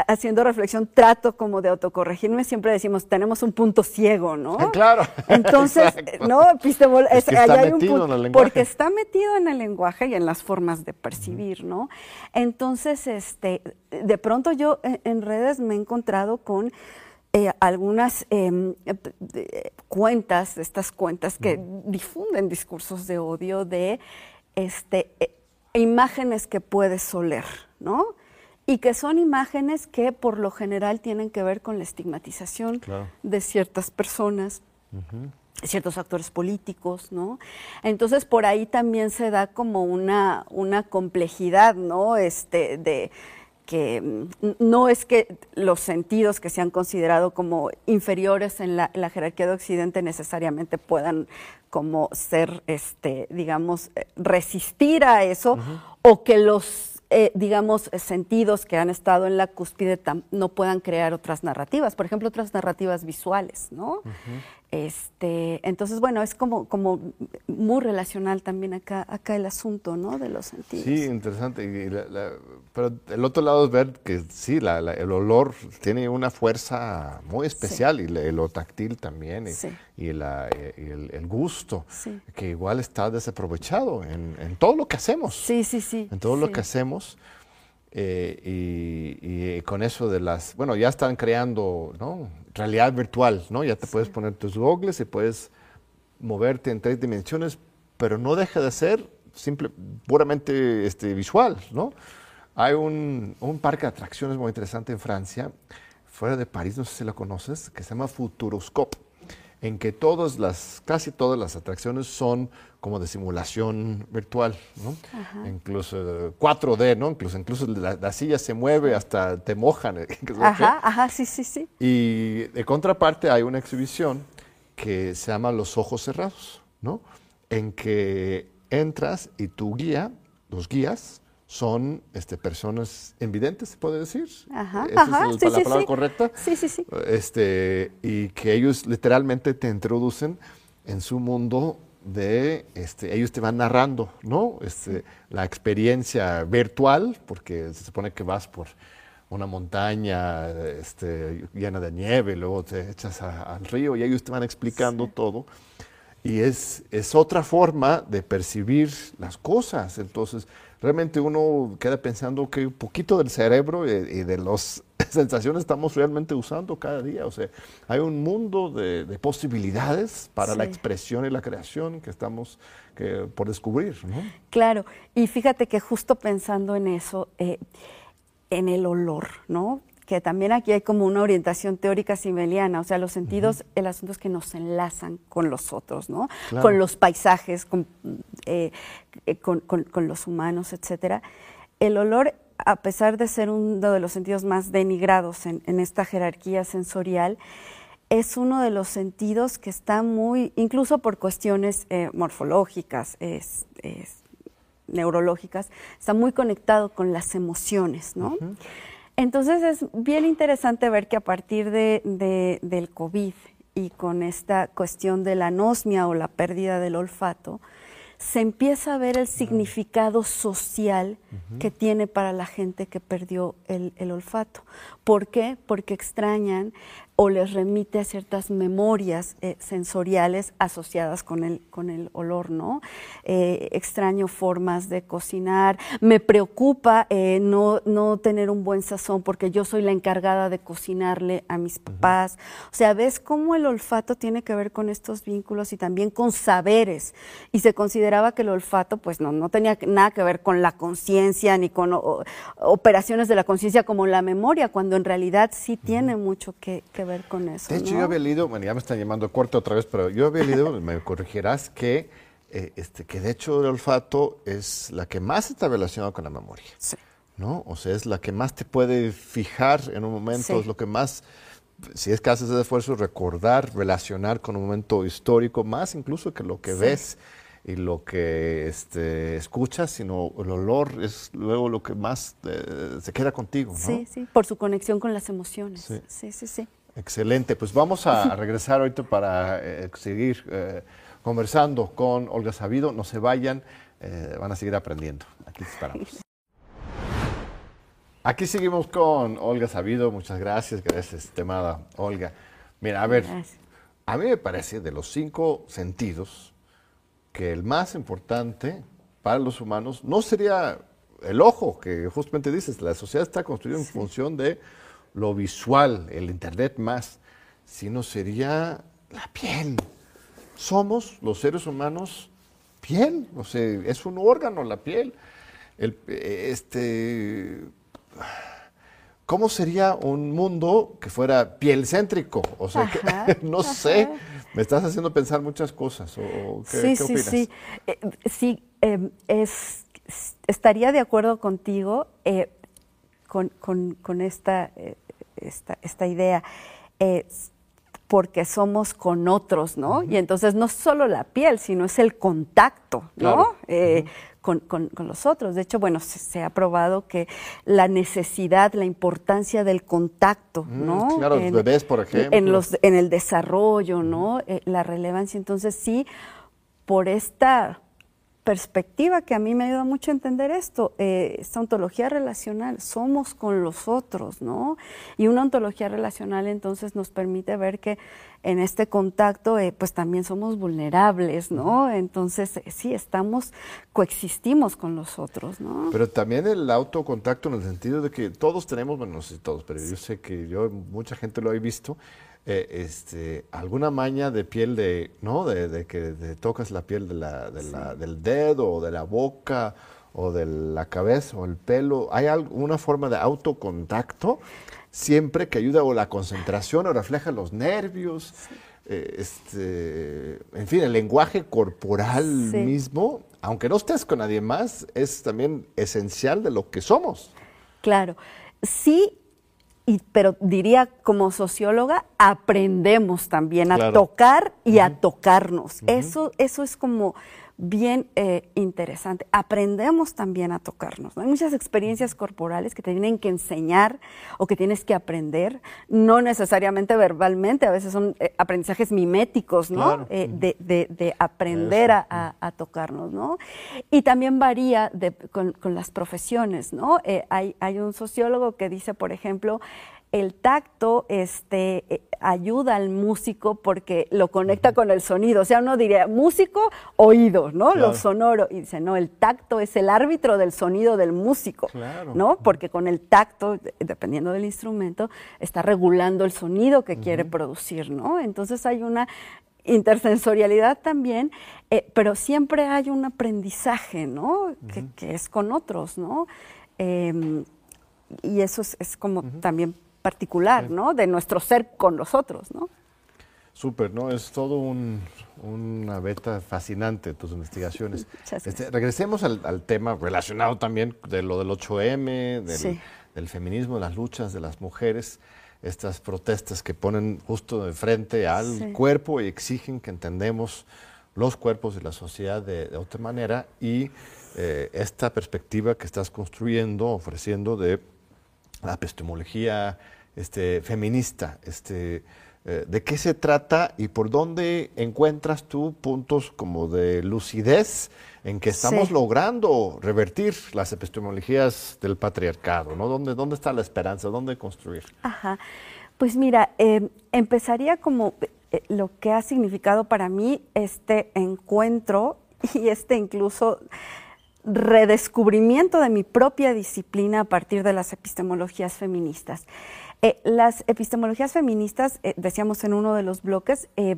haciendo reflexión trato como de autocorregirme, siempre decimos, tenemos un punto ciego, ¿no? Claro. Entonces, no, epistemol es, que está hay un punto, porque está metido en el lenguaje y en las formas de percibir, ¿no? Entonces, este, de pronto yo en redes me he encontrado con eh, algunas em, cuentas, estas cuentas que difunden discursos de odio de este imágenes que puedes oler, ¿no? Y que son imágenes que por lo general tienen que ver con la estigmatización de ciertas personas, ciertos actores políticos, ¿no? Entonces por ahí también se da como una, una complejidad, ¿no? Este, de que mm, no es que los sentidos que se han considerado como inferiores en la, jerarquía de Occidente necesariamente puedan como ser, este, digamos, eh, resistir a eso, o que los, eh, digamos, sentidos que han estado en la cúspide no puedan crear otras narrativas, por ejemplo, otras narrativas visuales, ¿no? Este, entonces, bueno, es como, como muy relacional también acá, acá el asunto, ¿no? De los sentidos. Sí, interesante. pero el otro lado es ver que sí, el olor tiene una fuerza muy especial y lo táctil también y, el, gusto, que igual está desaprovechado en, todo lo que hacemos. Sí, sí, sí. En todo lo que hacemos. Eh, y, con eso de las, bueno, ya están creando ¿no? realidad virtual, ¿no? Ya te puedes poner tus goggles y puedes moverte en tres dimensiones, pero no deja de ser simple, puramente este, visual, ¿no? Hay un, un, parque de atracciones muy interesante en Francia, fuera de París, no sé si lo conoces, que se llama Futuroscope en que todas las, casi todas las atracciones son como de simulación virtual, ¿no? Incluso 4D, ¿no? Incluso, incluso la, silla se mueve, hasta te mojan. Ajá, ajá, sí, sí, sí. Y de contraparte hay una exhibición que se llama Los Ojos Cerrados, ¿no? En que entras y tu guía, los guías, son este, personas invidentes, se puede decir. Ajá, ajá, es la palabra correcta. Sí, sí, sí. Este, y que ellos literalmente te introducen en su mundo de, este, ellos te van narrando, ¿no? Este, la experiencia virtual, porque se supone que vas por una montaña este, llena de nieve, luego te echas al río y ellos te van explicando todo. Y es, es otra forma de percibir las cosas. Entonces, realmente uno queda pensando que un poquito del cerebro y, de las sensaciones estamos realmente usando cada día. O sea, hay un mundo de, posibilidades para la expresión y la creación que estamos por descubrir. ¿no? Claro, y fíjate que justo pensando en eso, eh, en el olor, ¿no? Que también aquí hay como una orientación teórica simeliana, o sea, los sentidos, el asunto es que nos enlazan con los otros, ¿no? Con los paisajes, eh, eh, con, con, los humanos, etcétera. El olor, a pesar de ser uno de los sentidos más denigrados en, esta jerarquía sensorial, es uno de los sentidos que está muy, incluso por cuestiones eh, morfológicas, neurológicas, está muy conectado con las emociones, ¿no? Entonces es bien interesante ver que a partir de, del COVID y con esta cuestión de la anosmia o la pérdida del olfato, se empieza a ver el significado social que tiene para la gente que perdió el, el, olfato. ¿Por qué? Porque extrañan o les remite a ciertas memorias eh, sensoriales asociadas con el, con el olor, ¿no? Eh, extraño formas de cocinar, me preocupa eh, no, no tener un buen sazón porque yo soy la encargada de cocinarle a mis papás. O sea, ves cómo el olfato tiene que ver con estos vínculos y también con saberes. Y se consideraba que el olfato, pues no, no tenía nada que ver con la conciencia ni con operaciones de la conciencia como la memoria, cuando en realidad sí tiene mucho que, que ver con eso. De hecho, yo había leído, bueno, ya me están llamando corto otra vez, pero yo había leído, me corregirás, que, eh, este, que de hecho el olfato es la que más está relacionada con la memoria. Sí. ¿No? O sea, es la que más te puede fijar en un momento, es lo que más, si es que haces ese esfuerzo, recordar, relacionar con un momento histórico, más incluso que lo que ves y lo que este, escuchas, sino el olor es luego lo que más eh, se queda contigo. ¿no? Sí, sí, por su conexión con las emociones. Sí, sí, sí. Excelente, pues vamos a, regresar ahorita para eh, seguir eh, conversando con Olga Sabido. No se vayan, van a seguir aprendiendo. Aquí esperamos. Aquí seguimos con Olga Sabido. Muchas gracias, gracias, estimada Olga. Mira, a ver, a mí me parece de los cinco sentidos, que el más importante para los humanos no sería el ojo, que justamente dices, la sociedad está construida en función de lo visual, el Internet más, sino sería la piel. Somos los seres humanos piel, o sea, es un órgano la piel. este, ¿Cómo sería un mundo que fuera piel céntrico? O sea, no sé, me estás haciendo pensar muchas cosas. ¿o qué, sí, opinas? sí, sí, eh, sí. Em, es, estaría de acuerdo contigo eh, con, con, esta, eh, esta, esta, idea. porque somos con otros, ¿no? Y entonces no solo la piel, sino es el contacto, ¿no? con, con, los otros. De hecho, bueno, se, ha probado que la necesidad, la importancia del contacto, mm, ¿no? Claro, los bebés, por ejemplo. En, los, en el desarrollo, ¿no? Eh, la relevancia. Entonces, sí, por esta perspectiva que a mí me ayuda mucho a entender esto, eh, esta ontología relacional, somos con los otros, ¿no? Y una ontología relacional entonces nos permite ver que en este contacto eh, pues también somos vulnerables, ¿no? Entonces eh, sí, estamos, coexistimos con los otros, ¿no? Pero también el autocontacto en el sentido de que todos tenemos, bueno, no sé todos, pero yo sé que yo, mucha gente lo he visto, eh, este, alguna maña de piel de, ¿no? De, que tocas la piel de la, del dedo o de la boca o de la cabeza o el pelo. ¿Hay alguna forma de autocontacto siempre que ayuda o la concentración o refleja los nervios? Eh, este, en fin, el lenguaje corporal mismo, aunque no estés con nadie más, es también esencial de lo que somos. Claro, sí pero diría como socióloga, aprendemos también a tocar y a tocarnos. Eso, eso es como bien eh, interesante. Aprendemos también a tocarnos. Hay muchas experiencias corporales que te tienen que enseñar o que tienes que aprender, no necesariamente verbalmente, a veces son eh, aprendizajes miméticos, ¿no? Eh, de, aprender a, tocarnos, ¿no? Y también varía con, las profesiones, ¿no? hay, hay un sociólogo que dice, por ejemplo, el tacto este, eh, ayuda al músico porque lo conecta con el sonido. O sea, uno diría, músico, oído, ¿no? Lo sonoro. Y dice, no, el tacto es el árbitro del sonido del músico, ¿no? Porque con el tacto, dependiendo del instrumento, está regulando el sonido que quiere producir, ¿no? Entonces hay una intersensorialidad también, eh, pero siempre hay un aprendizaje, ¿no? que, es con otros, ¿no? Em, y eso es, como también particular, ¿no? De nuestro ser con los otros, ¿no? Súper, ¿no? Es todo una beta fascinante tus investigaciones. Este, regresemos al, tema relacionado también de lo del 8M, del, feminismo, de las luchas de las mujeres, estas protestas que ponen justo de frente al cuerpo y exigen que entendemos los cuerpos de la sociedad de, otra manera y eh, esta perspectiva que estás construyendo, ofreciendo de la epistemología este, feminista. Este, eh, ¿De qué se trata y por dónde encuentras tú puntos como de lucidez en que estamos logrando revertir las epistemologías del patriarcado? ¿no? ¿Dónde, ¿Dónde está la esperanza? ¿Dónde construir? Ajá. Pues mira, em, empezaría como eh, lo que ha significado para mí este encuentro y este incluso redescubrimiento de mi propia disciplina a partir de las epistemologías feministas. Eh, las epistemologías feministas, eh, decíamos en uno de los bloques, eh,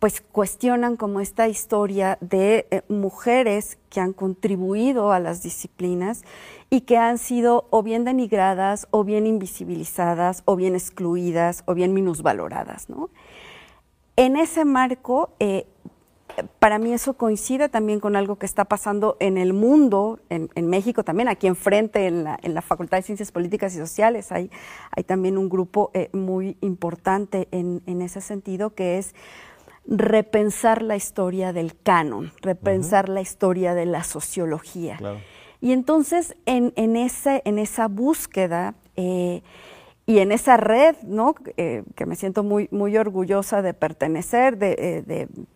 pues cuestionan como esta historia de mujeres que han contribuido a las disciplinas y que han sido o bien denigradas, o bien invisibilizadas, o bien excluidas, o bien minusvaloradas. ¿no? En ese marco, para mí eso coincide también con algo que está pasando en el mundo, en, México también, aquí enfrente, en la, en la, Facultad de Ciencias Políticas y Sociales, hay, hay también un grupo eh, muy importante en, ese sentido, que es repensar la historia del canon, repensar la historia de la sociología. Y entonces, en, en, ese, en esa búsqueda, eh, y en esa red, ¿no? Eh, que me siento muy, muy orgullosa de pertenecer, de,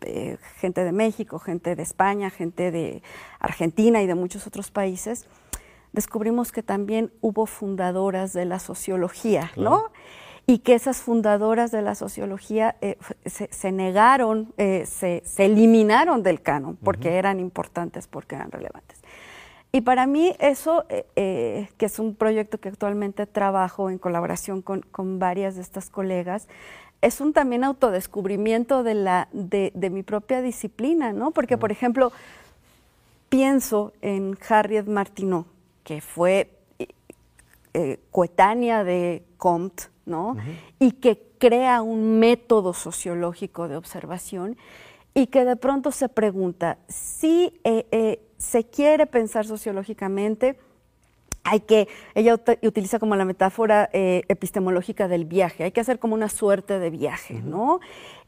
eh, gente de México, gente de España, gente de Argentina y de muchos otros países, descubrimos que también hubo fundadoras de la sociología, ¿no? Y que esas fundadoras de la sociología eh, se, negaron, se, se, eliminaron del canon porque eran importantes, porque eran relevantes. Y para mí eso, eh, eh, que es un proyecto que actualmente trabajo en colaboración con, varias de estas colegas, es un también autodescubrimiento de, la, de, mi propia disciplina, ¿no? Porque, por ejemplo, pienso en Harriet Martineau, que fue eh, coetánea de Comte, ¿no? Y que crea un método sociológico de observación y que de pronto se pregunta si se quiere pensar sociológicamente, hay que, ella utiliza como la metáfora eh, epistemológica del viaje, hay que hacer como una suerte de viaje, ¿no?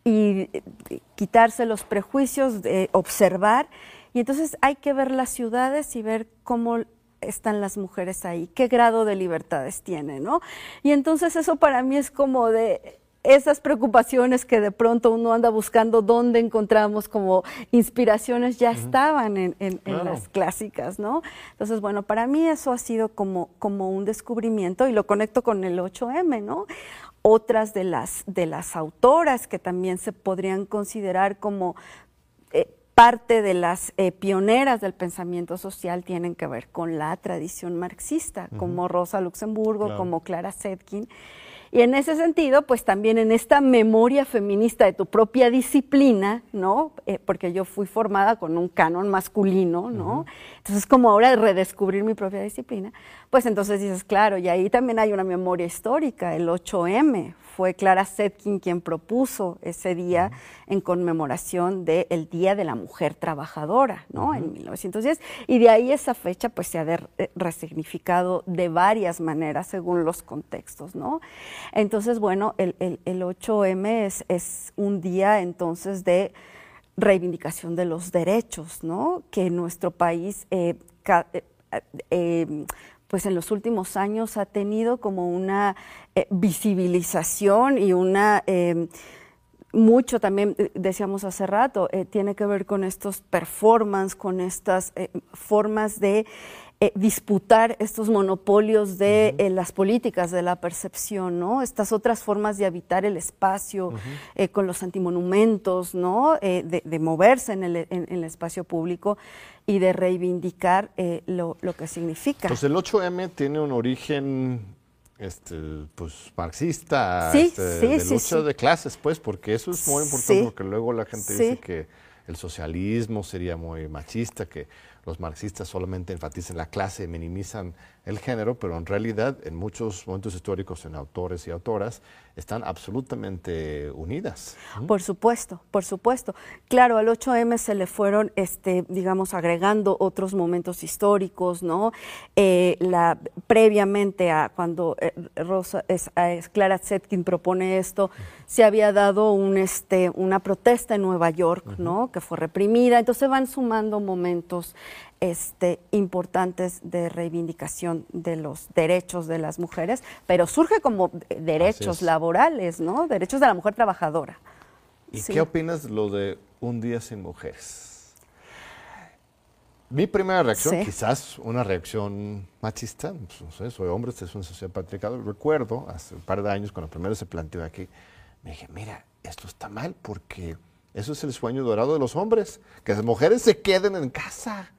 Y, quitarse los prejuicios, de observar, y entonces hay que ver las ciudades y ver cómo están las mujeres ahí, qué grado de libertades tienen, ¿no? Y entonces eso para mí es como de, esas preocupaciones que de pronto uno anda buscando dónde encontramos como inspiraciones ya estaban en, las clásicas, ¿no? Entonces, bueno, para mí eso ha sido como, como un descubrimiento y lo conecto con el 8M, ¿no? Otras de las, de las autoras que también se podrían considerar como eh, parte de las eh, pioneras del pensamiento social tienen que ver con la tradición marxista, como Rosa Luxemburgo, como Clara Zetkin. Y en ese sentido, pues también en esta memoria feminista de tu propia disciplina, ¿no? Eh, porque yo fui formada con un canon masculino, ¿no? Entonces, como ahora redescubrir mi propia disciplina, pues entonces dices, claro, y ahí también hay una memoria histórica, el 8M, fue Clara Zetkin quien propuso ese día en conmemoración del Día de la Mujer Trabajadora, ¿no? En 1910. Y de ahí esa fecha pues se ha eh, resignificado de varias maneras según los contextos, ¿no? Entonces, bueno, el, 8M es, es un día entonces de reivindicación de los derechos, ¿no? Que nuestro país eh, eh, pues en los últimos años ha tenido como una eh, visibilización y una... Em, mucho también, eh, decíamos hace rato, eh, tiene que ver con estos performance, con estas formas de eh, disputar estos monopolios de eh, las políticas de la percepción, ¿no? Estas otras formas de habitar el espacio eh, con los antimonumentos, ¿no? De, moverse en el, espacio público y de reivindicar lo, que significa. Pues el 8M tiene un origen este, pues marxista, sí, este, de lucha de clases, pues, porque eso es muy importante, porque luego la gente dice que el socialismo sería muy machista, que los marxistas solamente enfatizan la clase, minimizan el género, pero en realidad en muchos momentos históricos en autores y autoras están absolutamente unidas. Por supuesto, por supuesto. Claro, al 8M se le fueron, este, digamos, agregando otros momentos históricos, ¿no? Eh, la, previamente a cuando eh, Rosa, es, Clara Zetkin propone esto, se había dado un, este, una protesta en Nueva York, ¿no? Que fue reprimida, entonces van sumando momentos este, importantes de reivindicación de los derechos de las mujeres, pero surge como derechos laborales, ¿no? Derechos de la mujer trabajadora. ¿Y qué opinas de lo de un día sin mujeres? Mi primera reacción, quizás una reacción machista, pues, no sé, soy hombre, es una sociedad patriarcal. Recuerdo hace un par de años, cuando primero se planteó aquí, me dije, mira, esto está mal porque eso es el sueño dorado de los hombres, que las mujeres se queden en casa.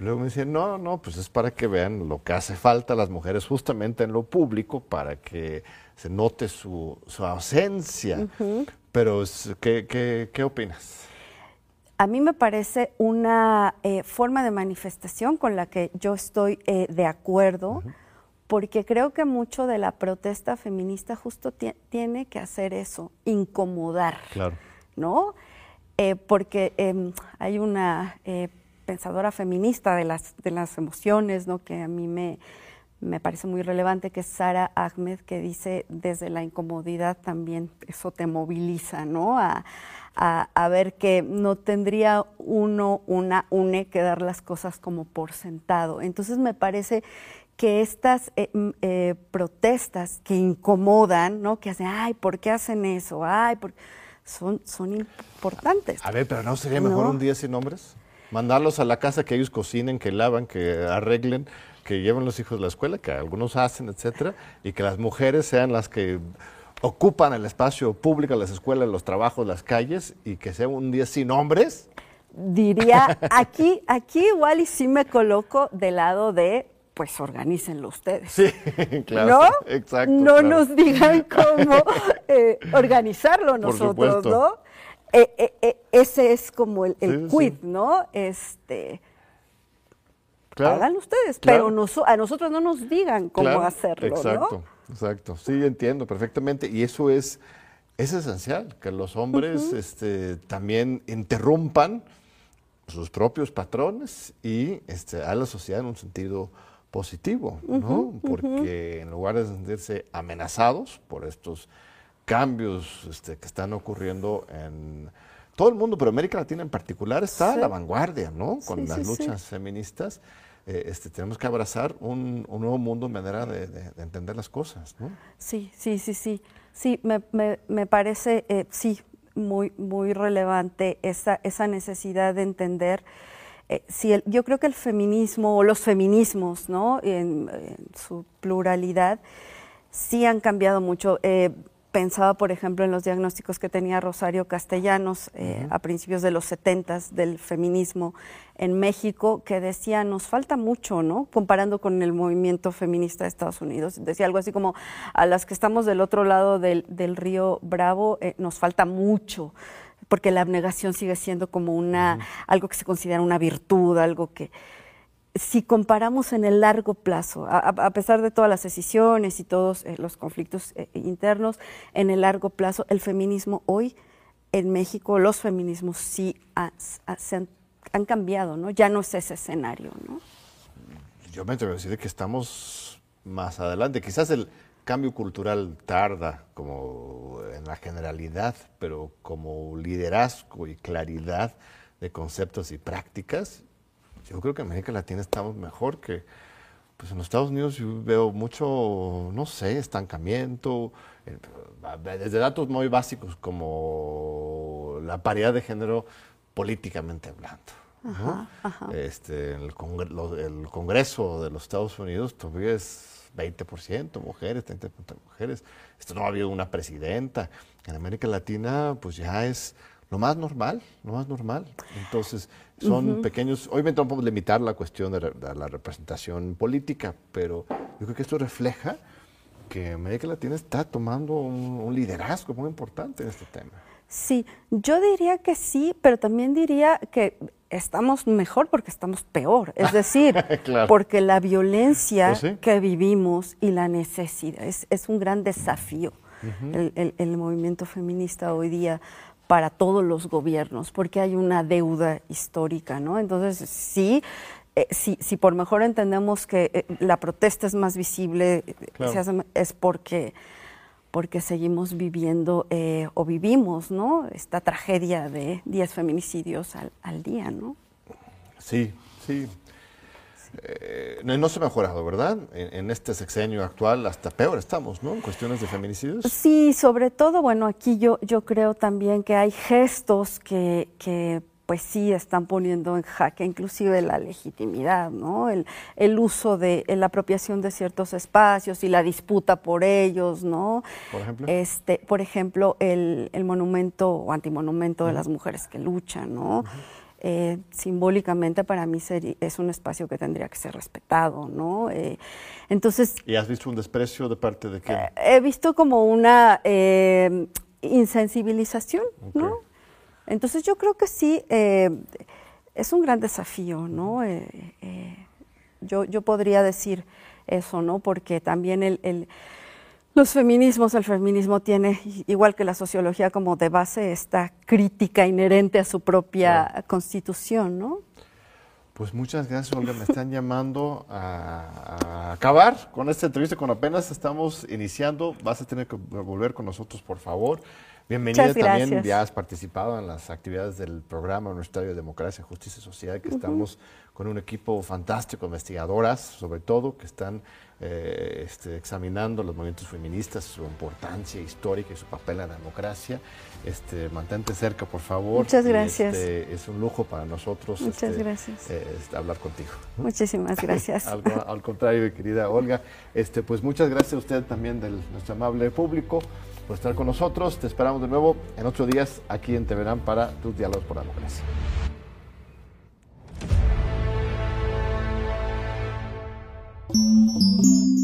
Luego me decían, no, no, pues es para que vean lo que hace falta a las mujeres justamente en lo público, para que se note su, ausencia. Pero, ¿qué, qué, opinas? A mí me parece una eh, forma de manifestación con la que yo estoy eh, de acuerdo, porque creo que mucho de la protesta feminista justo tiene que hacer eso, incomodar. Claro. ¿No? Eh, porque em, hay una pensadora feminista de las, de las emociones, ¿no? que a mí me, me parece muy relevante, que es Sara Ahmed, que dice, desde la incomodidad también eso te moviliza, ¿no? A, a, ver que no tendría uno, una, une que dar las cosas como por sentado. Entonces me parece que estas eh, eh, protestas que incomodan, ¿no? Que hacen, ay, ¿por qué hacen eso? Ay, son, son importantes. A ver, pero ¿no sería mejor un día sin hombres? Mandarlos a la casa, que ellos cocinen, que lavan, que arreglen, que lleven los hijos a la escuela, que algunos hacen, etcétera, y que las mujeres sean las que ocupan el espacio público, las escuelas, los trabajos, las calles, y que sea un día sin hombres. Diría, aquí, aquí igual y sí me coloco del lado de pues organícenlo ustedes. Sí, claro. ¿No? Exacto. No nos digan cómo eh, organizarlo nosotros, ¿no? Eh, eh, eh, ese es como el, quid, ¿no? Este, hagan ustedes, pero a nosotros no nos digan cómo hacerlo, exacto, Exacto, sí, entiendo perfectamente. Y eso es, es esencial, que los hombres este, también interrumpan sus propios patrones y este, a la sociedad en un sentido positivo, ¿no? Porque en lugar de sentirse amenazados por estos cambios este, que están ocurriendo en todo el mundo, pero América Latina en particular está a la vanguardia, ¿no? Con las luchas feministas. Eh, este, tenemos que abrazar un, nuevo mundo, manera de, entender las cosas, ¿no? Sí, sí, sí, sí. Sí, me, me, parece, eh, sí, muy, muy relevante esa, esa necesidad de entender. Eh, si el, yo creo que el feminismo o los feminismos, ¿no? En, su pluralidad, sí han cambiado mucho pensaba, por ejemplo, en los diagnósticos que tenía Rosario Castellanos eh, a principios de los 70 del feminismo en México, que decía, nos falta mucho, ¿no? Comparando con el movimiento feminista de Estados Unidos. Decía algo así como, a las que estamos del otro lado del, río Bravo, eh, nos falta mucho porque la abnegación sigue siendo como una, algo que se considera una virtud, algo que, si comparamos en el largo plazo, a, pesar de todas las decisiones y todos eh, los conflictos eh, internos, en el largo plazo, el feminismo hoy en México, los feminismos sí han, cambiado, ¿no? Ya no es ese escenario, ¿no? Yo me atrevo a decir que estamos más adelante. Quizás el cambio cultural tarda como en la generalidad, pero como liderazgo y claridad de conceptos y prácticas, yo creo que América Latina estamos mejor que, pues en los Estados Unidos yo veo mucho, no sé, estancamiento, eh, desde datos muy básicos como la paridad de género políticamente hablando. Este, el, el, Congreso de los Estados Unidos todavía es 20% mujeres, 30% mujeres. Esto no ha habido una presidenta. En América Latina, pues ya es lo más normal, lo más normal. Entonces, son pequeños, obviamente no podemos limitar la cuestión de, la representación política, pero yo creo que esto refleja que América Latina está tomando un, liderazgo muy importante en este tema. Sí, yo diría que sí, pero también diría que estamos mejor porque estamos peor. Es decir, porque la violencia pues que vivimos y la necesidad es, un gran desafío. el, movimiento feminista hoy día para todos los gobiernos, porque hay una deuda histórica, ¿no? Entonces, sí, eh, si, por mejor entendemos que eh, la protesta es más visible, eh, es porque, porque seguimos viviendo o vivimos, ¿no? Esta tragedia de 10 feminicidios al, al día, ¿no? Sí, sí. Eh, no, se ha mejorado, ¿verdad? En, este sexenio actual hasta peor estamos, ¿no? En cuestiones de feminicidios. Sí, sobre todo, bueno, aquí yo, yo creo también que hay gestos que, que pues sí están poniendo en jaque inclusive la legitimidad, ¿no? El, el uso de la apropiación de ciertos espacios y la disputa por ellos, ¿no? Por ejemplo. Este, por ejemplo, el, el monumento o antimonumento de las mujeres que luchan, ¿no? Eh, simbólicamente para mí es un espacio que tendría que ser respetado, ¿no? Eh, entonces... ¿Y has visto un desprecio de parte de quién? Eh, he visto como una insensibilización, ¿no? Entonces yo creo que sí, es un gran desafío, ¿no? yo, yo podría decir eso, ¿no? Porque también el los feminismos, el feminismo tiene, igual que la sociología, como de base esta crítica inherente a su propia constitución, ¿no? Pues muchas gracias, Olga. Me están llamando a, acabar con esta entrevista, con apenas estamos iniciando. Vas a tener que volver con nosotros, por favor. Bienvenida también, ya has participado en las actividades del programa Universitario de Democracia, Justicia y Sociedad, que estamos con un equipo fantástico, investigadoras sobre todo, que están eh, este, examinando los movimientos feministas, su importancia histórica y su papel en la democracia. Este, mantente cerca, por favor. Muchas gracias. Este, es un lujo para nosotros Muchas este, gracias. Eh, hablar contigo. Muchísimas gracias. al, contrario, querida Olga. Este, pues muchas gracias a usted también, del nuestro amable público, por estar con nosotros. Te esperamos de nuevo en ocho días aquí en Teverán para tus diálogos por la democracia. うん。